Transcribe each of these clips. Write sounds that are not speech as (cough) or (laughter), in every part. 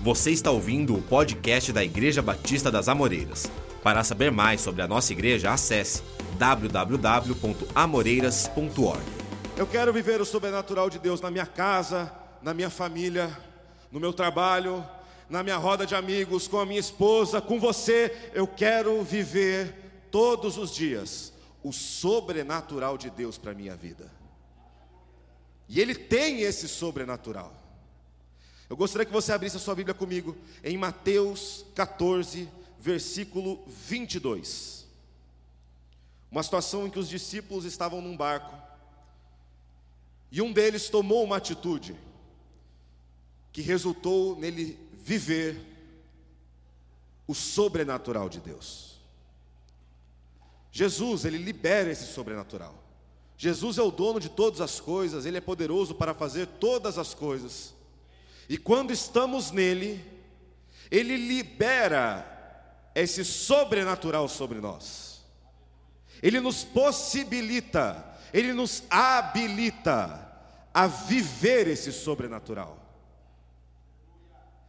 Você está ouvindo o podcast da Igreja Batista das Amoreiras. Para saber mais sobre a nossa igreja, acesse www.amoreiras.org. Eu quero viver o sobrenatural de Deus na minha casa, na minha família, no meu trabalho, na minha roda de amigos, com a minha esposa, com você. Eu quero viver todos os dias o sobrenatural de Deus para a minha vida. E Ele tem esse sobrenatural. Eu gostaria que você abrisse a sua Bíblia comigo em Mateus 14, versículo 22. Uma situação em que os discípulos estavam num barco e um deles tomou uma atitude que resultou nele viver o sobrenatural de Deus. Jesus, ele libera esse sobrenatural. Jesus é o dono de todas as coisas, ele é poderoso para fazer todas as coisas. E quando estamos nele, ele libera esse sobrenatural sobre nós. Ele nos possibilita, ele nos habilita a viver esse sobrenatural.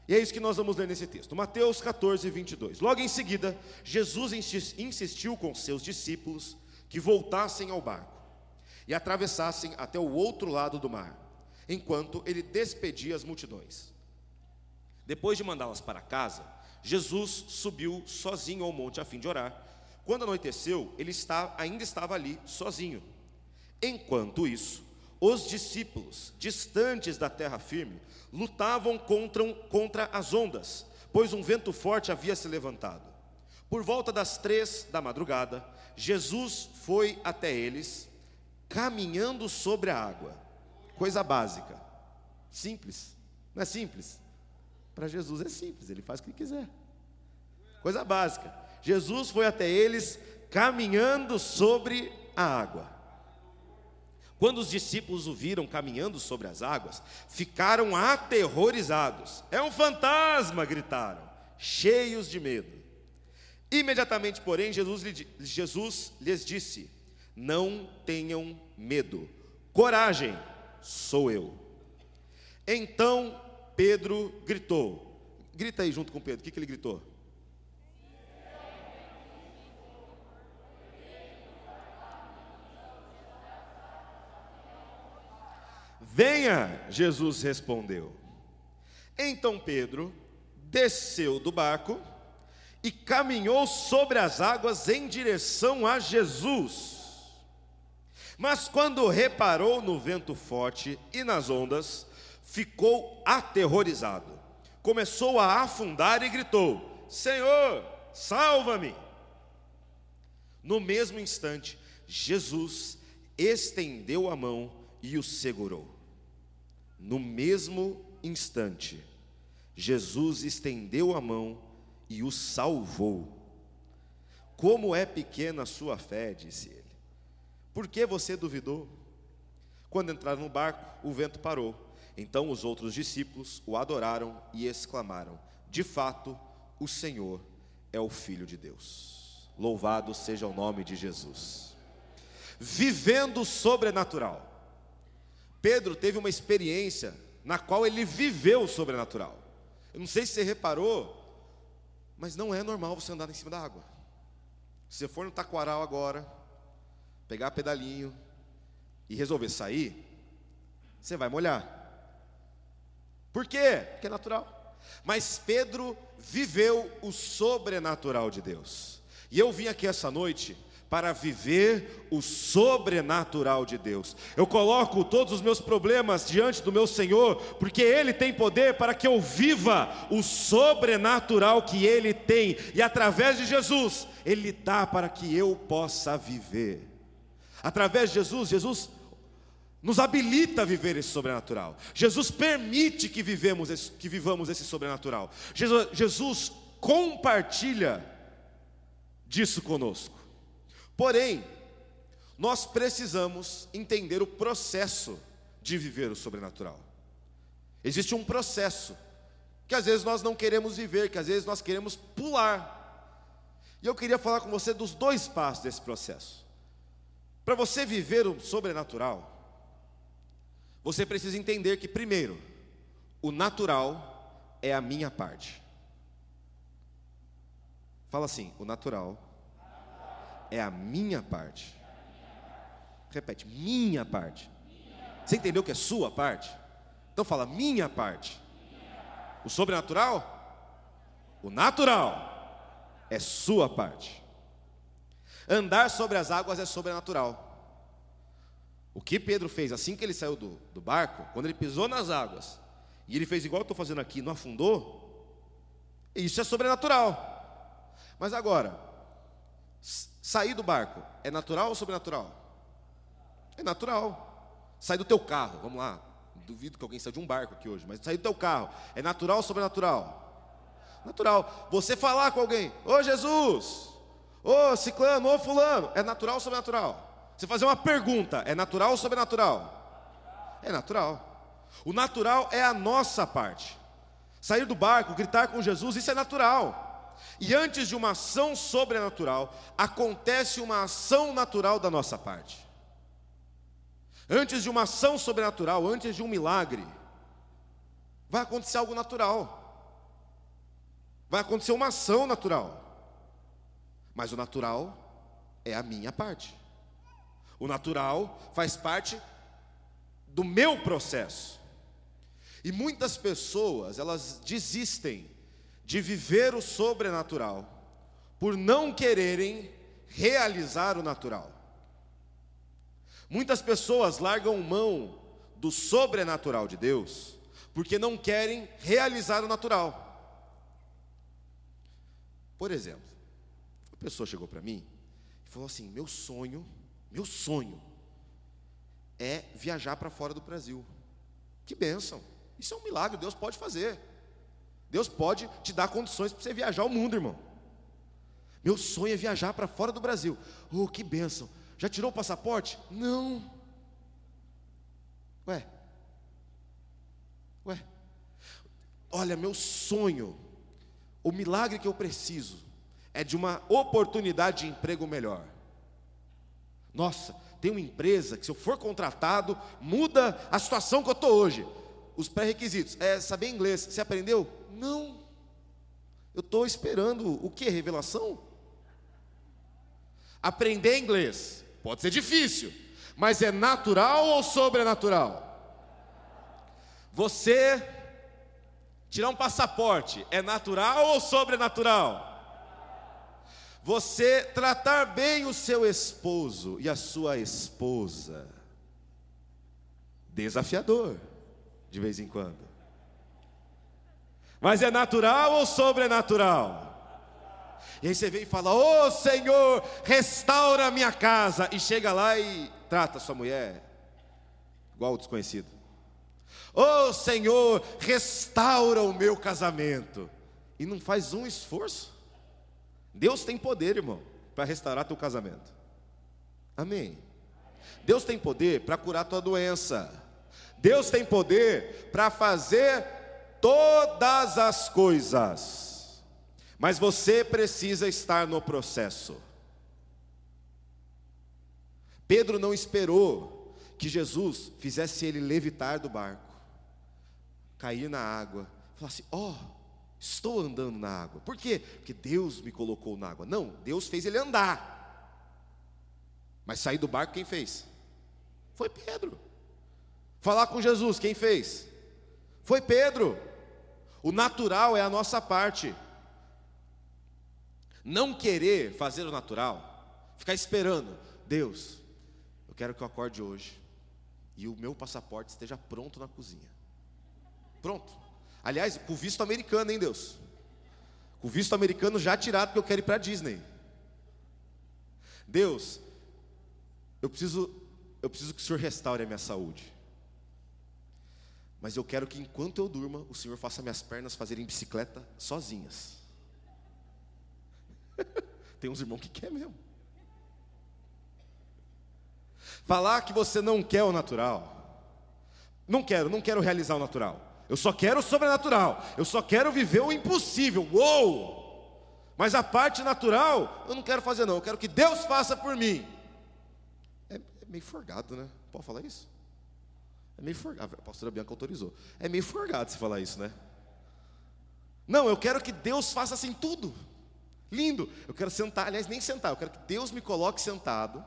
E é isso que nós vamos ler nesse texto. Mateus 14, 22. Logo em seguida, Jesus insistiu com seus discípulos que voltassem ao barco e atravessassem até o outro lado do mar enquanto ele despedia as multidões. Depois de mandá-las para casa, Jesus subiu sozinho ao monte a fim de orar. Quando anoiteceu, ele está, ainda estava ali, sozinho. Enquanto isso, os discípulos, distantes da terra firme, lutavam contra, contra as ondas, pois um vento forte havia se levantado. Por volta das três da madrugada, Jesus foi até eles, caminhando sobre a água. Coisa básica. Simples. Não é simples? Para Jesus é simples, ele faz o que quiser. Coisa básica. Jesus foi até eles caminhando sobre a água. Quando os discípulos o viram caminhando sobre as águas, ficaram aterrorizados. É um fantasma, gritaram, cheios de medo. Imediatamente, porém, Jesus, Jesus lhes disse: Não tenham medo, coragem, sou eu. Então Pedro gritou. Grita aí junto com Pedro. O que, que ele gritou? Venha, Jesus respondeu. Então Pedro desceu do barco e caminhou sobre as águas em direção a Jesus. Mas quando reparou no vento forte e nas ondas, ficou aterrorizado. Começou a afundar e gritou: Senhor, salva-me! No mesmo instante, Jesus estendeu a mão e o segurou. No mesmo instante, Jesus estendeu a mão e o salvou. Como é pequena a sua fé, disse ele. Por que você duvidou? Quando entraram no barco, o vento parou. Então os outros discípulos o adoraram e exclamaram: De fato, o Senhor é o Filho de Deus. Louvado seja o nome de Jesus. Vivendo sobrenatural. Pedro teve uma experiência na qual ele viveu o sobrenatural. Eu não sei se você reparou, mas não é normal você andar em cima da água. Se você for no taquaral agora, pegar pedalinho e resolver sair, você vai molhar. Por quê? Porque é natural. Mas Pedro viveu o sobrenatural de Deus. E eu vim aqui essa noite para viver o sobrenatural de Deus. Eu coloco todos os meus problemas diante do meu Senhor, porque Ele tem poder para que eu viva o sobrenatural que Ele tem, e através de Jesus, Ele dá para que eu possa viver. Através de Jesus, Jesus nos habilita a viver esse sobrenatural. Jesus permite que, vivemos esse, que vivamos esse sobrenatural. Jesus, Jesus compartilha disso conosco. Porém, nós precisamos entender o processo de viver o sobrenatural. Existe um processo que às vezes nós não queremos viver, que às vezes nós queremos pular. E eu queria falar com você dos dois passos desse processo. Para você viver o sobrenatural, você precisa entender que, primeiro, o natural é a minha parte. Fala assim: o natural é a minha parte. Repete, minha parte. Você entendeu que é sua parte? Então fala, minha parte. O sobrenatural? O natural é sua parte. Andar sobre as águas é sobrenatural. O que Pedro fez assim que ele saiu do, do barco, quando ele pisou nas águas, e ele fez igual eu estou fazendo aqui, não afundou, isso é sobrenatural. Mas agora, sair do barco é natural ou sobrenatural? É natural. Sair do teu carro, vamos lá. Duvido que alguém saia de um barco aqui hoje, mas sair do teu carro é natural ou sobrenatural? Natural. Você falar com alguém, ô Jesus, ô ciclano, ô fulano, é natural ou sobrenatural? Você fazer uma pergunta, é natural ou sobrenatural? É natural. O natural é a nossa parte. Sair do barco, gritar com Jesus, isso é natural. E antes de uma ação sobrenatural, acontece uma ação natural da nossa parte. Antes de uma ação sobrenatural, antes de um milagre, vai acontecer algo natural. Vai acontecer uma ação natural. Mas o natural é a minha parte. O natural faz parte do meu processo. E muitas pessoas, elas desistem de viver o sobrenatural, por não quererem realizar o natural. Muitas pessoas largam mão do sobrenatural de Deus, porque não querem realizar o natural. Por exemplo, pessoa chegou para mim e falou assim: Meu sonho, meu sonho é viajar para fora do Brasil. Que bênção! Isso é um milagre, Deus pode fazer. Deus pode te dar condições para você viajar o mundo, irmão. Meu sonho é viajar para fora do Brasil. Oh, que bênção. Já tirou o passaporte? Não. Ué. Ué. Olha, meu sonho, o milagre que eu preciso é de uma oportunidade de emprego melhor. Nossa, tem uma empresa que se eu for contratado, muda a situação que eu estou hoje. Os pré-requisitos é saber inglês. Você aprendeu? Não. Eu estou esperando o que? Revelação? Aprender inglês pode ser difícil, mas é natural ou sobrenatural? Você tirar um passaporte é natural ou sobrenatural? Você tratar bem o seu esposo e a sua esposa, desafiador, de vez em quando. Mas é natural ou sobrenatural? E aí você vem e fala: Ô oh, Senhor, restaura a minha casa. E chega lá e trata sua mulher igual o desconhecido. Ô oh, Senhor, restaura o meu casamento. E não faz um esforço. Deus tem poder, irmão, para restaurar teu casamento. Amém. Deus tem poder para curar tua doença. Deus tem poder para fazer todas as coisas, mas você precisa estar no processo. Pedro não esperou que Jesus fizesse ele levitar do barco, cair na água, falar assim: Ó, oh, estou andando na água. Por quê? Porque Deus me colocou na água. Não, Deus fez ele andar. Mas sair do barco, quem fez? Foi Pedro. Falar com Jesus, quem fez? Foi Pedro. O natural é a nossa parte. Não querer fazer o natural, ficar esperando, Deus, eu quero que eu acorde hoje e o meu passaporte esteja pronto na cozinha. Pronto. Aliás, com visto americano, hein, Deus? Com visto americano já tirado, porque eu quero ir para Disney. Deus, eu preciso, eu preciso que o Senhor restaure a minha saúde. Mas eu quero que enquanto eu durma, o Senhor faça minhas pernas fazerem bicicleta sozinhas. (laughs) Tem uns irmãos que quer mesmo. Falar que você não quer o natural. Não quero, não quero realizar o natural. Eu só quero o sobrenatural. Eu só quero viver o impossível. Uou! Mas a parte natural, eu não quero fazer não. Eu quero que Deus faça por mim. É, é meio forgado, né? Pode falar isso? É meio forgado. A pastora Bianca autorizou. É meio forgado se falar isso, né? Não, eu quero que Deus faça assim tudo. Lindo. Eu quero sentar, aliás, nem sentar, eu quero que Deus me coloque sentado.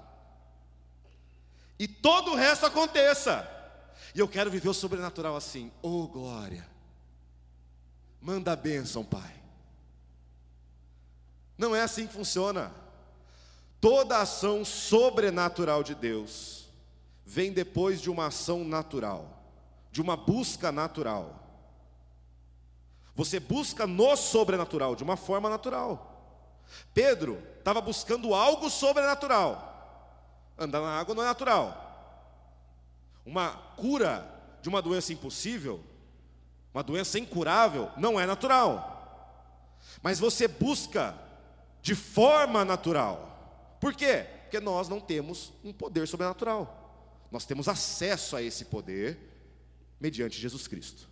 E todo o resto aconteça. E eu quero viver o sobrenatural assim. Oh, glória. Manda a bênção, Pai. Não é assim que funciona. Toda ação sobrenatural de Deus vem depois de uma ação natural, de uma busca natural. Você busca no sobrenatural, de uma forma natural. Pedro estava buscando algo sobrenatural. Andar na água não é natural. Uma cura de uma doença impossível, uma doença incurável, não é natural. Mas você busca de forma natural. Por quê? Porque nós não temos um poder sobrenatural. Nós temos acesso a esse poder mediante Jesus Cristo.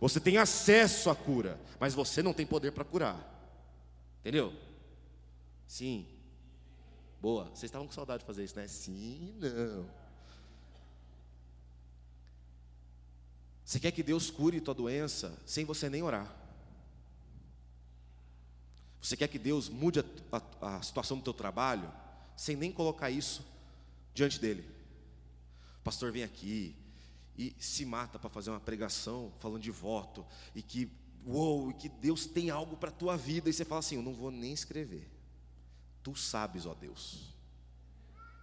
Você tem acesso à cura, mas você não tem poder para curar. Entendeu? Sim. Boa. Vocês estavam com saudade de fazer isso, né? Sim, não. Você quer que Deus cure tua doença sem você nem orar? Você quer que Deus mude a, a, a situação do teu trabalho sem nem colocar isso diante dele? O pastor vem aqui, e se mata para fazer uma pregação falando de voto e que uou, e que Deus tem algo para a tua vida e você fala assim, eu não vou nem escrever. Tu sabes, ó Deus.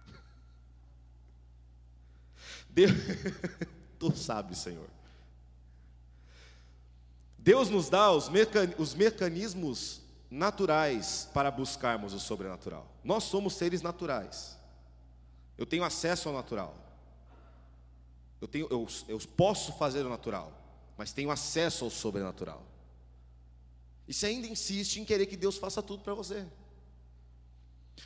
(laughs) Deus (laughs) tu sabes, Senhor. Deus nos dá os, mecan... os mecanismos naturais para buscarmos o sobrenatural. Nós somos seres naturais. Eu tenho acesso ao natural. Eu, tenho, eu, eu posso fazer o natural, mas tenho acesso ao sobrenatural. E você ainda insiste em querer que Deus faça tudo para você.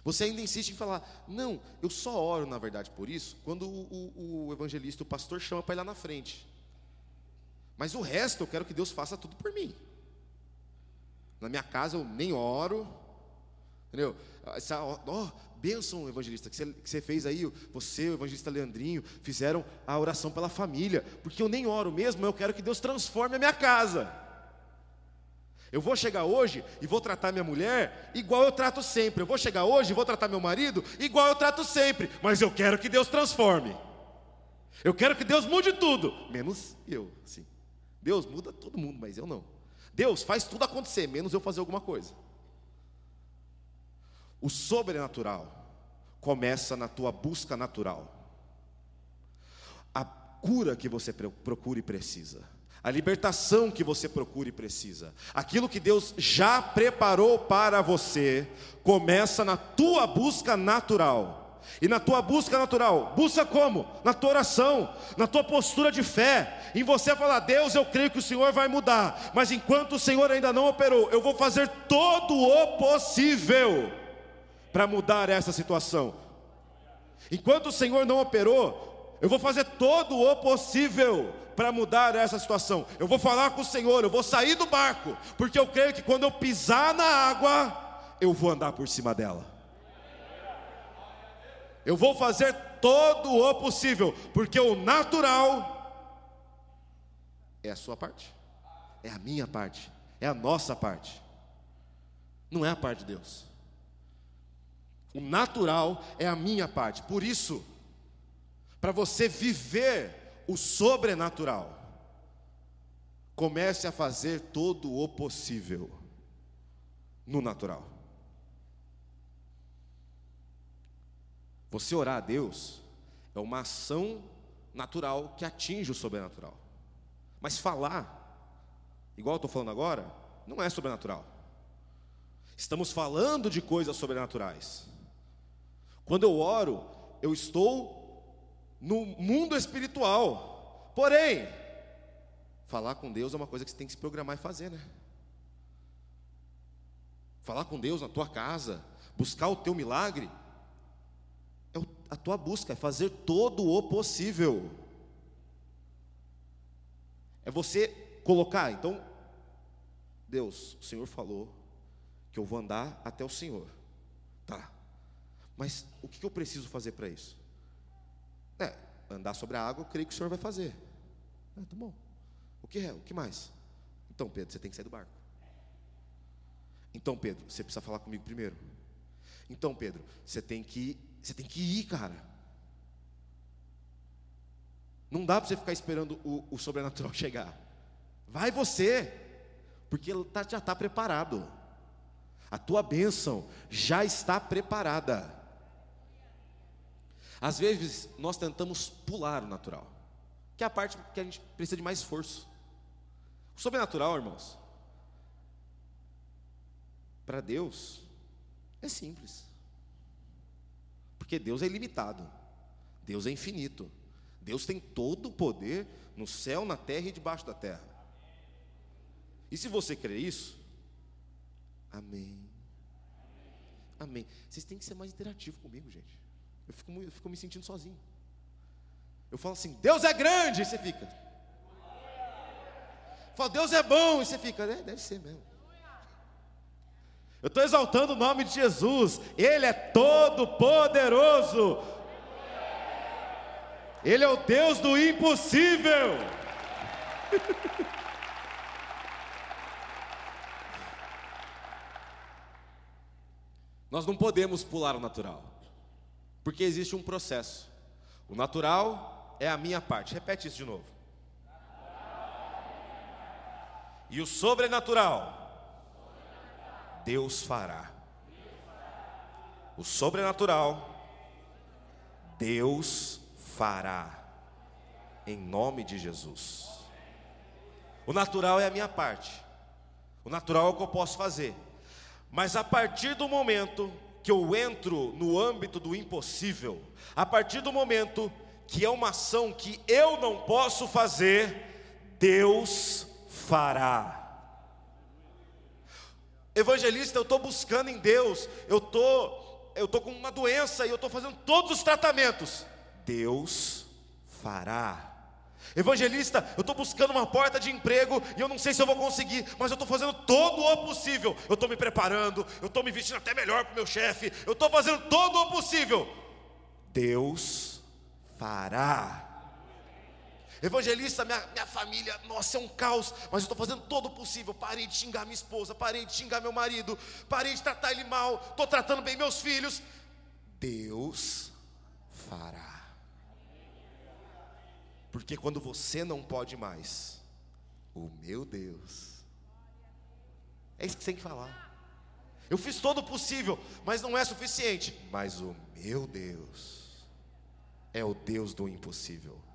Você ainda insiste em falar, não, eu só oro, na verdade, por isso, quando o, o, o evangelista, o pastor, chama para ir lá na frente. Mas o resto eu quero que Deus faça tudo por mim. Na minha casa eu nem oro, entendeu? Essa, oh, bênção, evangelista, que você, que você fez aí, você, o evangelista Leandrinho, fizeram a oração pela família, porque eu nem oro mesmo, eu quero que Deus transforme a minha casa. Eu vou chegar hoje e vou tratar minha mulher igual eu trato sempre. Eu vou chegar hoje e vou tratar meu marido igual eu trato sempre. Mas eu quero que Deus transforme. Eu quero que Deus mude tudo, menos eu, sim. Deus muda todo mundo, mas eu não. Deus faz tudo acontecer, menos eu fazer alguma coisa. O sobrenatural começa na tua busca natural. A cura que você procura e precisa. A libertação que você procura e precisa. Aquilo que Deus já preparou para você, começa na tua busca natural. E na tua busca natural, busca como? Na tua oração, na tua postura de fé, em você falar: Deus, eu creio que o Senhor vai mudar, mas enquanto o Senhor ainda não operou, eu vou fazer todo o possível para mudar essa situação. Enquanto o Senhor não operou, eu vou fazer todo o possível para mudar essa situação. Eu vou falar com o Senhor, eu vou sair do barco, porque eu creio que quando eu pisar na água, eu vou andar por cima dela. Eu vou fazer todo o possível, porque o natural é a sua parte, é a minha parte, é a nossa parte, não é a parte de Deus. O natural é a minha parte. Por isso, para você viver o sobrenatural, comece a fazer todo o possível no natural. Você orar a Deus é uma ação natural que atinge o sobrenatural. Mas falar, igual eu estou falando agora, não é sobrenatural. Estamos falando de coisas sobrenaturais. Quando eu oro, eu estou no mundo espiritual. Porém, falar com Deus é uma coisa que você tem que se programar e fazer, né? Falar com Deus na tua casa, buscar o teu milagre, a tua busca, é fazer todo o possível. É você colocar, então, Deus, o Senhor falou que eu vou andar até o Senhor. Tá. Mas o que eu preciso fazer para isso? É, andar sobre a água, eu creio que o Senhor vai fazer. É, tá bom. O que é? O que mais? Então, Pedro, você tem que sair do barco. Então, Pedro, você precisa falar comigo primeiro. Então, Pedro, você tem que, você tem que ir, cara. Não dá para você ficar esperando o, o, sobrenatural (laughs) chegar. Vai você, porque ele tá, já está preparado. A tua bênção já está preparada. Às vezes nós tentamos pular o natural, que é a parte que a gente precisa de mais esforço. O sobrenatural, irmãos, para Deus é simples. Porque Deus é ilimitado. Deus é infinito. Deus tem todo o poder no céu, na terra e debaixo da terra. E se você crê isso, amém. Amém. Vocês têm que ser mais interativo comigo, gente. Eu fico, eu fico me sentindo sozinho. Eu falo assim, Deus é grande, e você fica. Eu falo, Deus é bom, e você fica, é, deve ser mesmo. Eu estou exaltando o nome de Jesus, Ele é todo poderoso, Ele é o Deus do impossível. (laughs) Nós não podemos pular o natural, porque existe um processo. O natural é a minha parte, repete isso de novo. E o sobrenatural Deus fará. O sobrenatural, Deus fará. Em nome de Jesus. O natural é a minha parte. O natural é o que eu posso fazer. Mas a partir do momento que eu entro no âmbito do impossível, a partir do momento que é uma ação que eu não posso fazer, Deus fará. Evangelista, eu estou buscando em Deus, eu tô, eu tô com uma doença e eu estou fazendo todos os tratamentos. Deus fará. Evangelista, eu estou buscando uma porta de emprego e eu não sei se eu vou conseguir, mas eu estou fazendo todo o possível. Eu estou me preparando, eu estou me vestindo até melhor para o meu chefe, eu estou fazendo todo o possível. Deus fará. Evangelista, minha, minha família, nossa, é um caos, mas eu estou fazendo todo o possível. Parei de xingar minha esposa, parei de xingar meu marido, parei de tratar ele mal, estou tratando bem meus filhos. Deus fará. Porque quando você não pode mais, o meu Deus, é isso que você tem que falar. Eu fiz todo o possível, mas não é suficiente. Mas o meu Deus é o Deus do impossível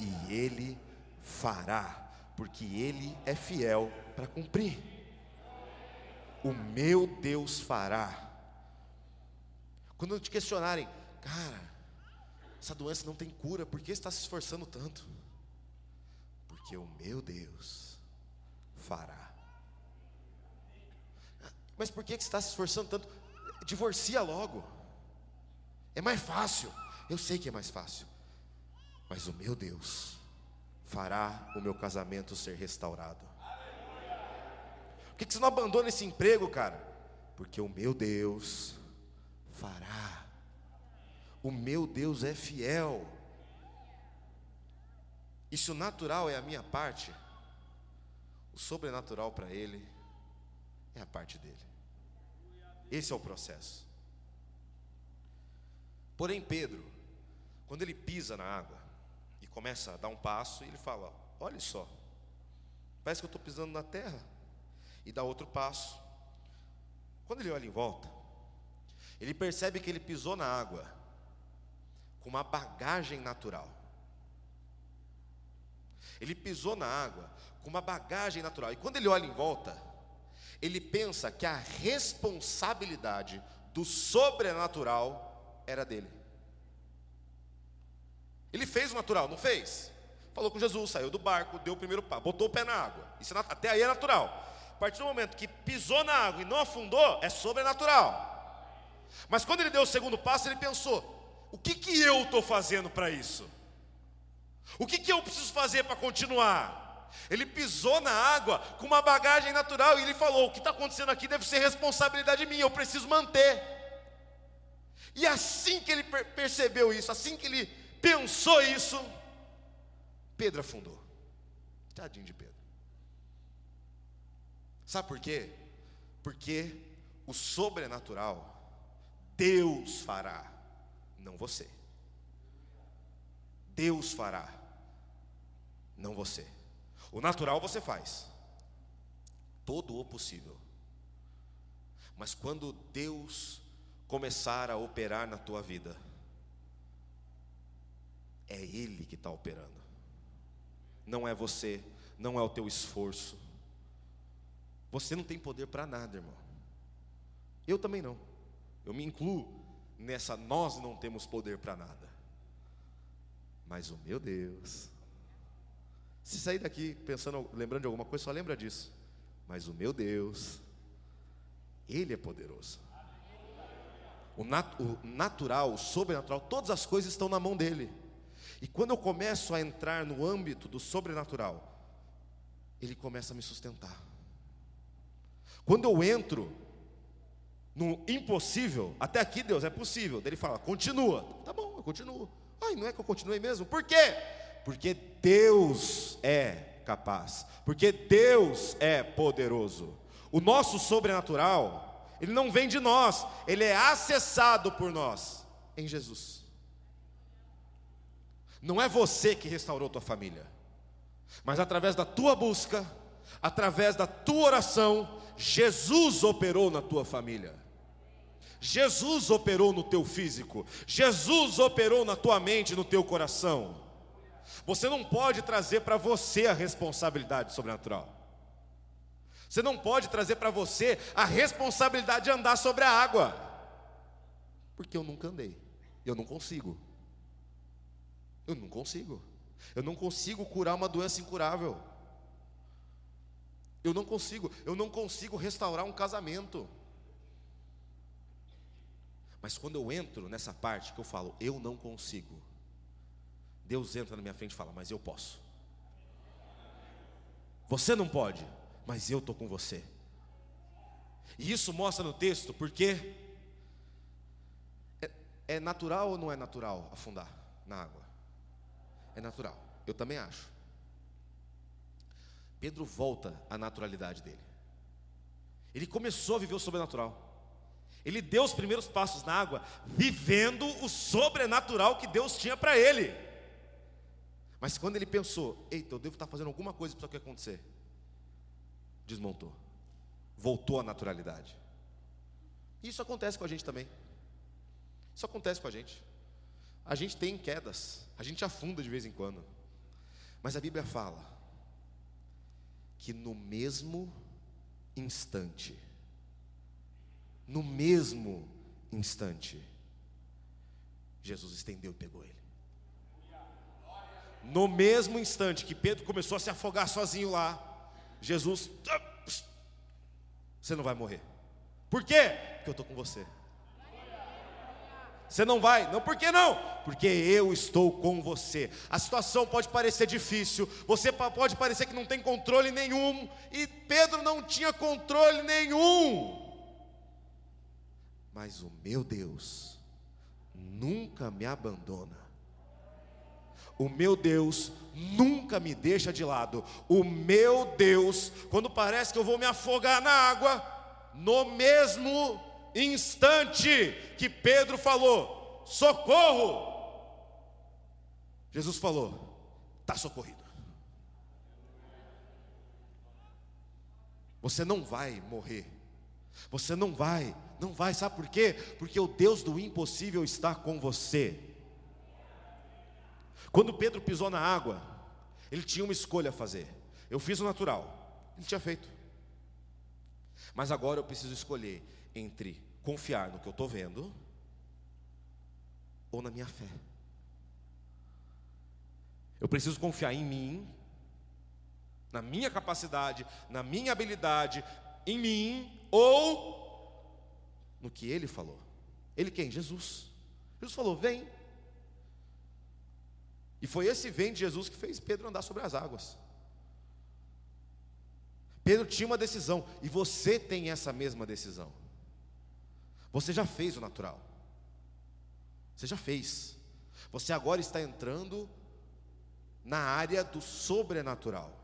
e Ele fará, porque Ele é fiel para cumprir. O meu Deus fará. Quando te questionarem, cara, essa doença não tem cura, por que está se esforçando tanto? Porque o meu Deus fará. Mas por que você está se esforçando tanto? Divorcia logo. É mais fácil. Eu sei que é mais fácil. Mas o meu Deus fará o meu casamento ser restaurado. Por que, você não abandona esse emprego, cara? Porque o meu Deus fará. O meu Deus é fiel. E se o natural é a minha parte, o sobrenatural para ele é a parte dele. Esse é o processo. Porém, Pedro, quando ele pisa na água, começa a dar um passo e ele fala: Olha só, parece que eu estou pisando na terra. E dá outro passo. Quando ele olha em volta, ele percebe que ele pisou na água com uma bagagem natural. Ele pisou na água com uma bagagem natural. E quando ele olha em volta, ele pensa que a responsabilidade do sobrenatural era dele. Ele fez o natural, não fez? Falou com Jesus, saiu do barco, deu o primeiro passo, botou o pé na água. Isso é, até aí é natural. A partir do momento que pisou na água e não afundou, é sobrenatural. Mas quando ele deu o segundo passo, ele pensou: o que, que eu estou fazendo para isso? O que, que eu preciso fazer para continuar? Ele pisou na água com uma bagagem natural e ele falou: o que está acontecendo aqui deve ser responsabilidade minha, eu preciso manter. E assim que ele percebeu isso, assim que ele pensou isso, Pedro afundou. Tadinho de Pedro. Sabe por quê? Porque o sobrenatural Deus fará, não você. Deus fará, não você. O natural você faz, todo o possível. Mas quando Deus começar a operar na tua vida, é Ele que está operando, não é você, não é o teu esforço. Você não tem poder para nada, irmão. Eu também não. Eu me incluo nessa, nós não temos poder para nada. Mas o meu Deus. Se sair daqui pensando, lembrando de alguma coisa, só lembra disso. Mas o meu Deus, Ele é poderoso. O, nat, o natural, o sobrenatural, todas as coisas estão na mão dele. E quando eu começo a entrar no âmbito do sobrenatural, Ele começa a me sustentar. Quando eu entro no impossível, até aqui Deus é possível. Ele fala, continua. Tá bom, eu continuo. Ai, não é que eu continuei mesmo? Por quê? Porque Deus é capaz. Porque Deus é poderoso. O nosso sobrenatural, ele não vem de nós, ele é acessado por nós em Jesus. Não é você que restaurou tua família, mas através da tua busca, através da tua oração, Jesus operou na tua família. Jesus operou no teu físico, Jesus operou na tua mente, no teu coração. Você não pode trazer para você a responsabilidade sobrenatural. Você não pode trazer para você a responsabilidade de andar sobre a água. Porque eu nunca andei. Eu não consigo. Eu não consigo. Eu não consigo curar uma doença incurável. Eu não consigo. Eu não consigo restaurar um casamento. Mas quando eu entro nessa parte que eu falo, eu não consigo, Deus entra na minha frente e fala, mas eu posso. Você não pode, mas eu estou com você. E isso mostra no texto, porque é, é natural ou não é natural afundar na água? É natural, eu também acho. Pedro volta à naturalidade dele. Ele começou a viver o sobrenatural. Ele deu os primeiros passos na água, vivendo o sobrenatural que Deus tinha para ele. Mas quando ele pensou, eita, eu devo estar fazendo alguma coisa para isso aqui acontecer, desmontou, voltou à naturalidade. Isso acontece com a gente também. Isso acontece com a gente. A gente tem quedas, a gente afunda de vez em quando. Mas a Bíblia fala que no mesmo instante, no mesmo instante, Jesus estendeu e pegou ele. No mesmo instante que Pedro começou a se afogar sozinho lá, Jesus, você não vai morrer. Por quê? Porque eu estou com você. Você não vai, não, por que não? Porque eu estou com você. A situação pode parecer difícil, você pode parecer que não tem controle nenhum, e Pedro não tinha controle nenhum. Mas o meu Deus nunca me abandona. O meu Deus nunca me deixa de lado. O meu Deus, quando parece que eu vou me afogar na água, no mesmo instante que Pedro falou: socorro! Jesus falou: está socorrido. Você não vai morrer você não vai, não vai, sabe por quê? Porque o Deus do impossível está com você. Quando Pedro pisou na água, ele tinha uma escolha a fazer. Eu fiz o natural, ele tinha feito. Mas agora eu preciso escolher entre confiar no que eu estou vendo ou na minha fé. Eu preciso confiar em mim, na minha capacidade, na minha habilidade, em mim ou no que ele falou. Ele quem? Jesus. Jesus falou: vem. E foi esse vem de Jesus que fez Pedro andar sobre as águas. Pedro tinha uma decisão, e você tem essa mesma decisão. Você já fez o natural. Você já fez. Você agora está entrando na área do sobrenatural.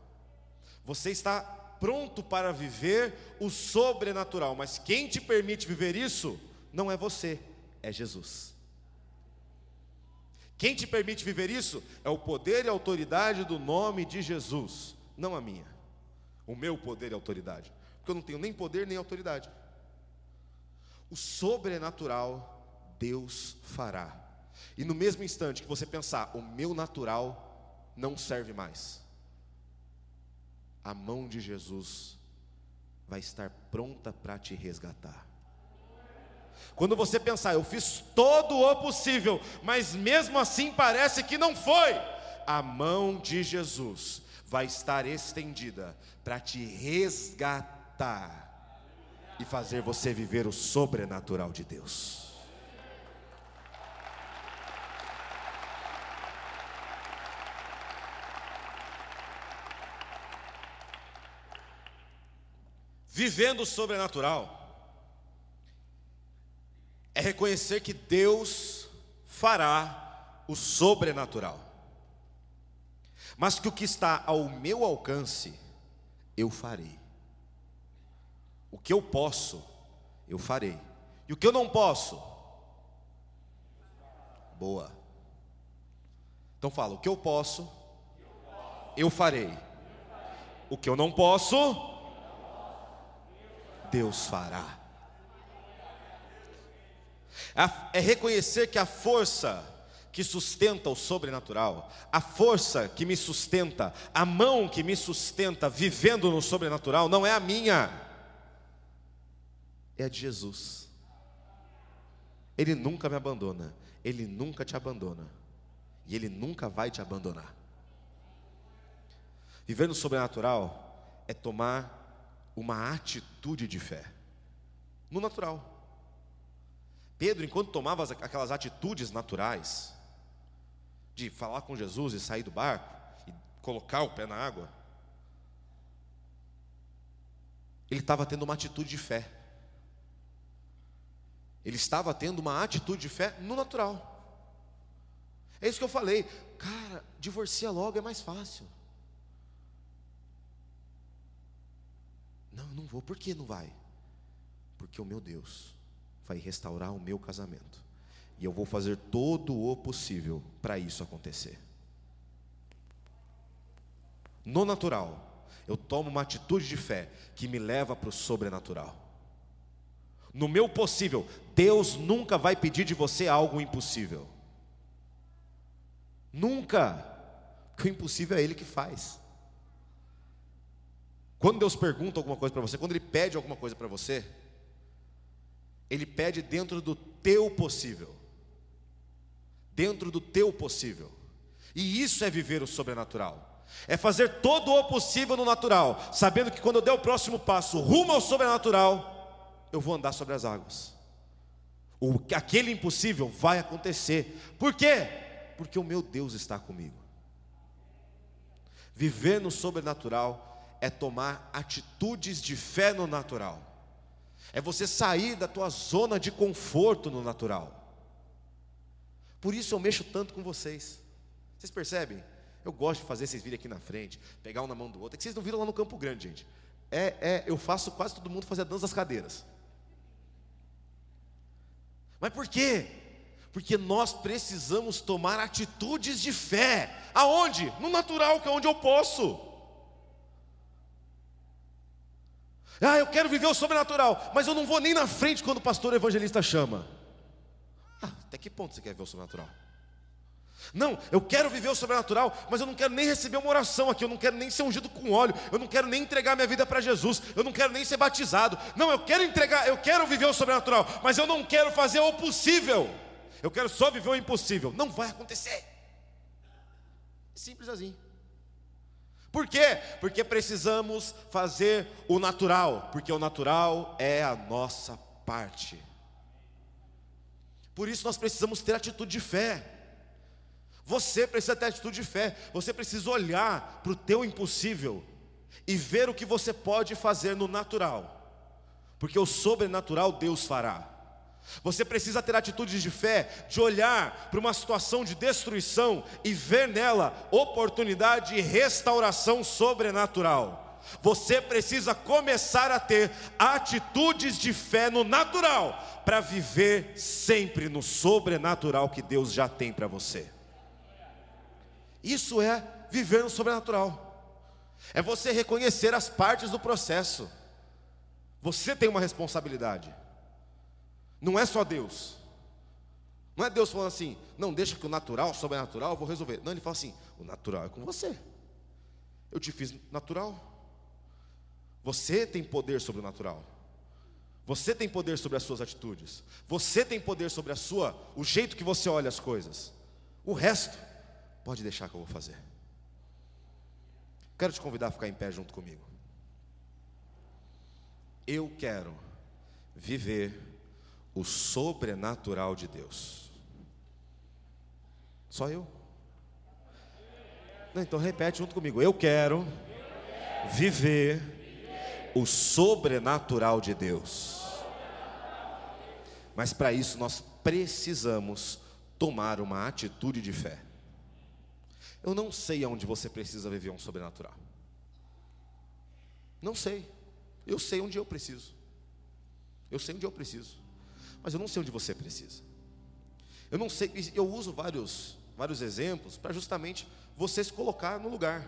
Você está pronto para viver o sobrenatural, mas quem te permite viver isso não é você, é Jesus. Quem te permite viver isso é o poder e autoridade do nome de Jesus, não a minha, o meu poder e autoridade, porque eu não tenho nem poder nem autoridade. O sobrenatural Deus fará, e no mesmo instante que você pensar, o meu natural não serve mais, a mão de Jesus vai estar pronta para te resgatar. Quando você pensar, eu fiz todo o possível, mas mesmo assim parece que não foi, a mão de Jesus vai estar estendida para te resgatar e fazer você viver o sobrenatural de Deus. Vivendo o sobrenatural é reconhecer que Deus fará o sobrenatural, mas que o que está ao meu alcance, eu farei. O que eu posso, eu farei, e o que eu não posso, boa. Então fala: o que eu posso, eu farei, o que eu não posso, Deus fará. É reconhecer que a força que sustenta o sobrenatural, a força que me sustenta, a mão que me sustenta vivendo no sobrenatural, não é a minha, é a de Jesus. Ele nunca me abandona, ele nunca te abandona, e ele nunca vai te abandonar. Viver no sobrenatural é tomar uma atitude de fé. No natural. Pedro, enquanto tomava aquelas atitudes naturais, de falar com Jesus e sair do barco, e colocar o pé na água, ele estava tendo uma atitude de fé. Ele estava tendo uma atitude de fé no natural. É isso que eu falei. Cara, divorcia logo é mais fácil. Não, não vou. Por que não vai? Porque o meu Deus vai restaurar o meu casamento. E eu vou fazer todo o possível para isso acontecer. No natural, eu tomo uma atitude de fé que me leva para o sobrenatural. No meu possível, Deus nunca vai pedir de você algo impossível. Nunca. Porque o impossível é Ele que faz. Quando Deus pergunta alguma coisa para você, quando Ele pede alguma coisa para você, Ele pede dentro do teu possível. Dentro do teu possível. E isso é viver o sobrenatural. É fazer todo o possível no natural, sabendo que quando eu der o próximo passo rumo ao sobrenatural, eu vou andar sobre as águas. O, aquele impossível vai acontecer. Por quê? Porque o meu Deus está comigo. Viver no sobrenatural é tomar atitudes de fé no natural. É você sair da tua zona de conforto no natural. Por isso eu mexo tanto com vocês. Vocês percebem? Eu gosto de fazer vocês virem aqui na frente, pegar um na mão do outro. É que vocês não viram lá no Campo Grande, gente. É, é, eu faço quase todo mundo fazer a dança das cadeiras. Mas por quê? Porque nós precisamos tomar atitudes de fé. Aonde? No natural, que é onde eu posso. Ah, eu quero viver o sobrenatural, mas eu não vou nem na frente quando o pastor evangelista chama. Ah, até que ponto você quer ver o sobrenatural? Não, eu quero viver o sobrenatural, mas eu não quero nem receber uma oração aqui, eu não quero nem ser ungido com óleo, eu não quero nem entregar minha vida para Jesus, eu não quero nem ser batizado. Não, eu quero entregar, eu quero viver o sobrenatural, mas eu não quero fazer o possível. Eu quero só viver o impossível. Não vai acontecer. Simples assim. Por quê? Porque precisamos fazer o natural, porque o natural é a nossa parte. Por isso nós precisamos ter atitude de fé. Você precisa ter atitude de fé. Você precisa olhar para o teu impossível e ver o que você pode fazer no natural. Porque o sobrenatural Deus fará. Você precisa ter atitudes de fé, de olhar para uma situação de destruição e ver nela oportunidade e restauração sobrenatural. Você precisa começar a ter atitudes de fé no natural, para viver sempre no sobrenatural que Deus já tem para você. Isso é viver no sobrenatural. É você reconhecer as partes do processo. Você tem uma responsabilidade. Não é só Deus. Não é Deus falando assim, não, deixa que o natural, o sobrenatural, eu vou resolver. Não, ele fala assim, o natural é com você. Eu te fiz natural. Você tem poder sobre o natural. Você tem poder sobre as suas atitudes. Você tem poder sobre a sua, o jeito que você olha as coisas. O resto, pode deixar que eu vou fazer. Quero te convidar a ficar em pé junto comigo. Eu quero viver o sobrenatural de Deus. Só eu? Não, então repete junto comigo. Eu quero viver o sobrenatural de Deus. Mas para isso nós precisamos tomar uma atitude de fé. Eu não sei aonde você precisa viver um sobrenatural. Não sei. Eu sei onde eu preciso. Eu sei onde eu preciso. Mas eu não sei onde você precisa. Eu não sei, eu uso vários, vários exemplos para justamente você se colocar no lugar.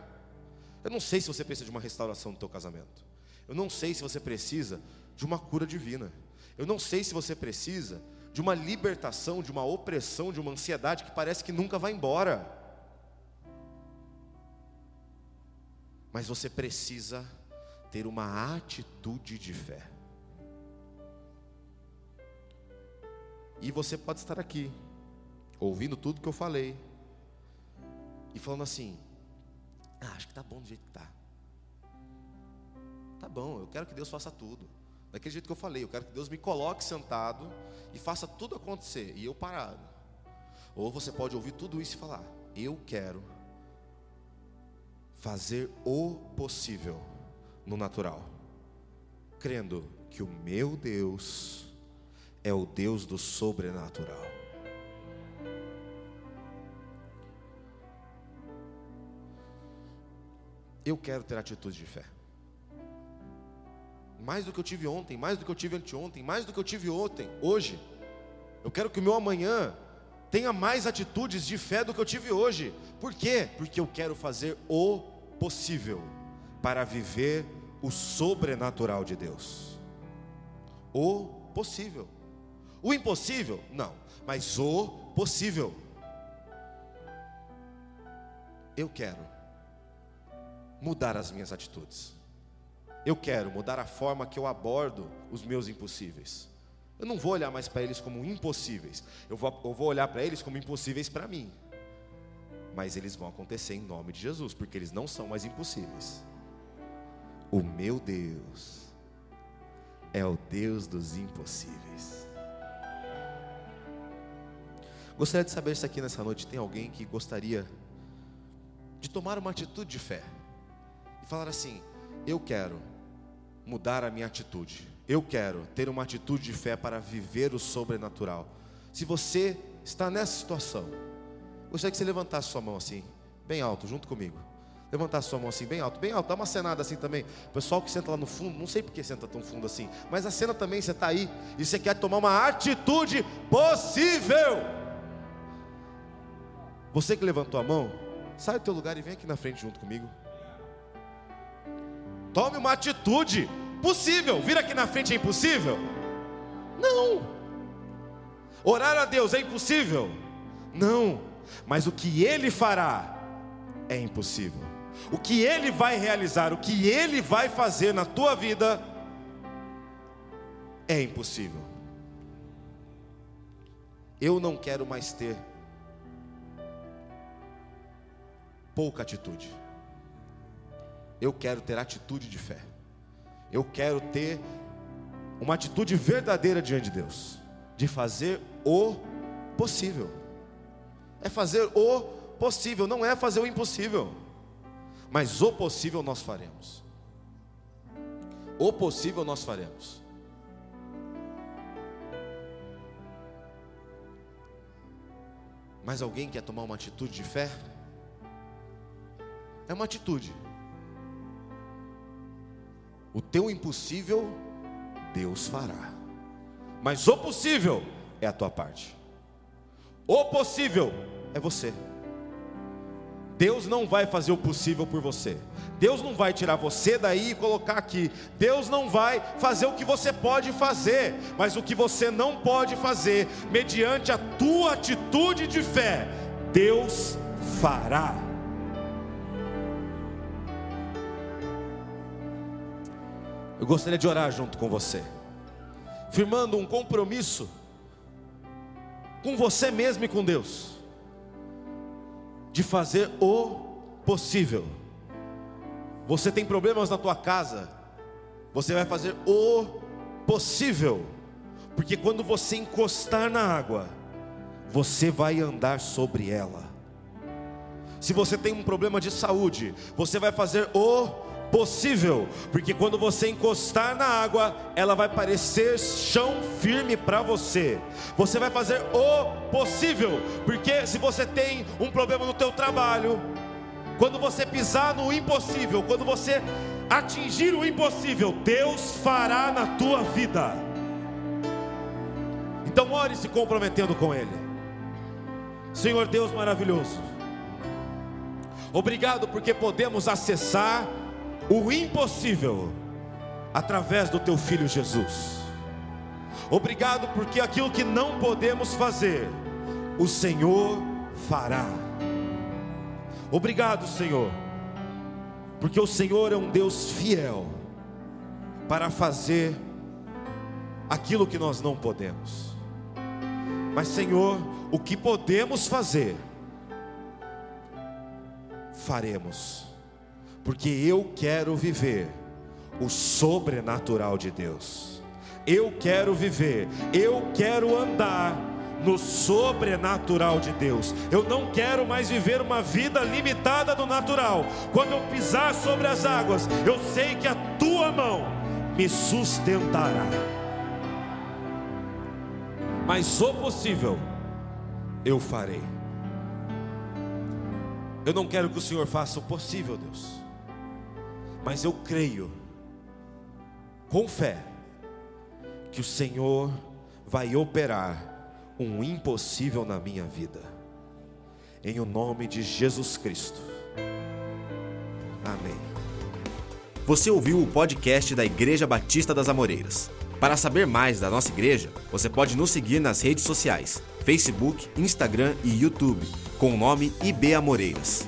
Eu não sei se você precisa de uma restauração do teu casamento. Eu não sei se você precisa de uma cura divina. Eu não sei se você precisa de uma libertação, de uma opressão, de uma ansiedade que parece que nunca vai embora. Mas você precisa ter uma atitude de fé. E você pode estar aqui, ouvindo tudo que eu falei, e falando assim: ah, acho que tá bom do jeito que tá. Tá bom, eu quero que Deus faça tudo. Daquele jeito que eu falei, eu quero que Deus me coloque sentado e faça tudo acontecer, e eu parado. Ou você pode ouvir tudo isso e falar: eu quero fazer o possível no natural, crendo que o meu Deus é o Deus do sobrenatural. Eu quero ter atitude de fé. Mais do que eu tive ontem, mais do que eu tive anteontem, mais do que eu tive ontem, hoje. Eu quero que o meu amanhã tenha mais atitudes de fé do que eu tive hoje. Por quê? Porque eu quero fazer o possível para viver o sobrenatural de Deus. O possível. O impossível? Não, mas o possível. Eu quero mudar as minhas atitudes. Eu quero mudar a forma que eu abordo os meus impossíveis. Eu não vou olhar mais para eles como impossíveis. Eu vou, eu vou olhar para eles como impossíveis para mim mas eles vão acontecer em nome de Jesus, porque eles não são mais impossíveis. O meu Deus é o Deus dos impossíveis. Gostaria de saber se aqui nessa noite tem alguém que gostaria de tomar uma atitude de fé e falar assim: Eu quero mudar a minha atitude, eu quero ter uma atitude de fé para viver o sobrenatural. Se você está nessa situação, Gostaria que você levantasse sua mão assim, bem alto, junto comigo. Levantar sua mão assim, bem alto, bem alto. Dá uma cenada assim também. O pessoal que senta lá no fundo, não sei por que senta tão fundo assim, mas a cena também, você está aí e você quer tomar uma atitude possível. Você que levantou a mão, sai do teu lugar e vem aqui na frente junto comigo. Tome uma atitude possível. Vir aqui na frente é impossível? Não. Orar a Deus é impossível? Não mas o que ele fará é impossível. O que ele vai realizar, o que ele vai fazer na tua vida é impossível. Eu não quero mais ter pouca atitude. Eu quero ter atitude de fé. Eu quero ter uma atitude verdadeira diante de Deus, de fazer o possível é fazer o possível, não é fazer o impossível. Mas o possível nós faremos. O possível nós faremos. Mas alguém quer tomar uma atitude de fé? É uma atitude. O teu impossível, Deus fará. Mas o possível é a tua parte. O possível é você. Deus não vai fazer o possível por você. Deus não vai tirar você daí e colocar aqui. Deus não vai fazer o que você pode fazer, mas o que você não pode fazer, mediante a tua atitude de fé, Deus fará. Eu gostaria de orar junto com você, firmando um compromisso com você mesmo e com Deus, de fazer o possível. Você tem problemas na tua casa, você vai fazer o possível, porque quando você encostar na água, você vai andar sobre ela. Se você tem um problema de saúde, você vai fazer o possível, porque quando você encostar na água, ela vai parecer chão firme para você. Você vai fazer o possível, porque se você tem um problema no teu trabalho, quando você pisar no impossível, quando você atingir o impossível, Deus fará na tua vida. Então ore se comprometendo com Ele. Senhor Deus maravilhoso, obrigado porque podemos acessar o impossível através do teu filho Jesus. Obrigado porque aquilo que não podemos fazer, o Senhor fará. Obrigado, Senhor, porque o Senhor é um Deus fiel para fazer aquilo que nós não podemos. Mas, Senhor, o que podemos fazer, faremos porque eu quero viver o sobrenatural de Deus. Eu quero viver, eu quero andar no sobrenatural de Deus. Eu não quero mais viver uma vida limitada do natural. Quando eu pisar sobre as águas, eu sei que a tua mão me sustentará. Mas o possível eu farei. Eu não quero que o Senhor faça o possível, Deus mas eu creio, com fé, que o Senhor vai operar um impossível na minha vida, em o nome de Jesus Cristo. Amém. Você ouviu o podcast da Igreja Batista das Amoreiras. Para saber mais da nossa igreja, você pode nos seguir nas redes sociais: Facebook, Instagram e YouTube, com o nome IB Amoreiras.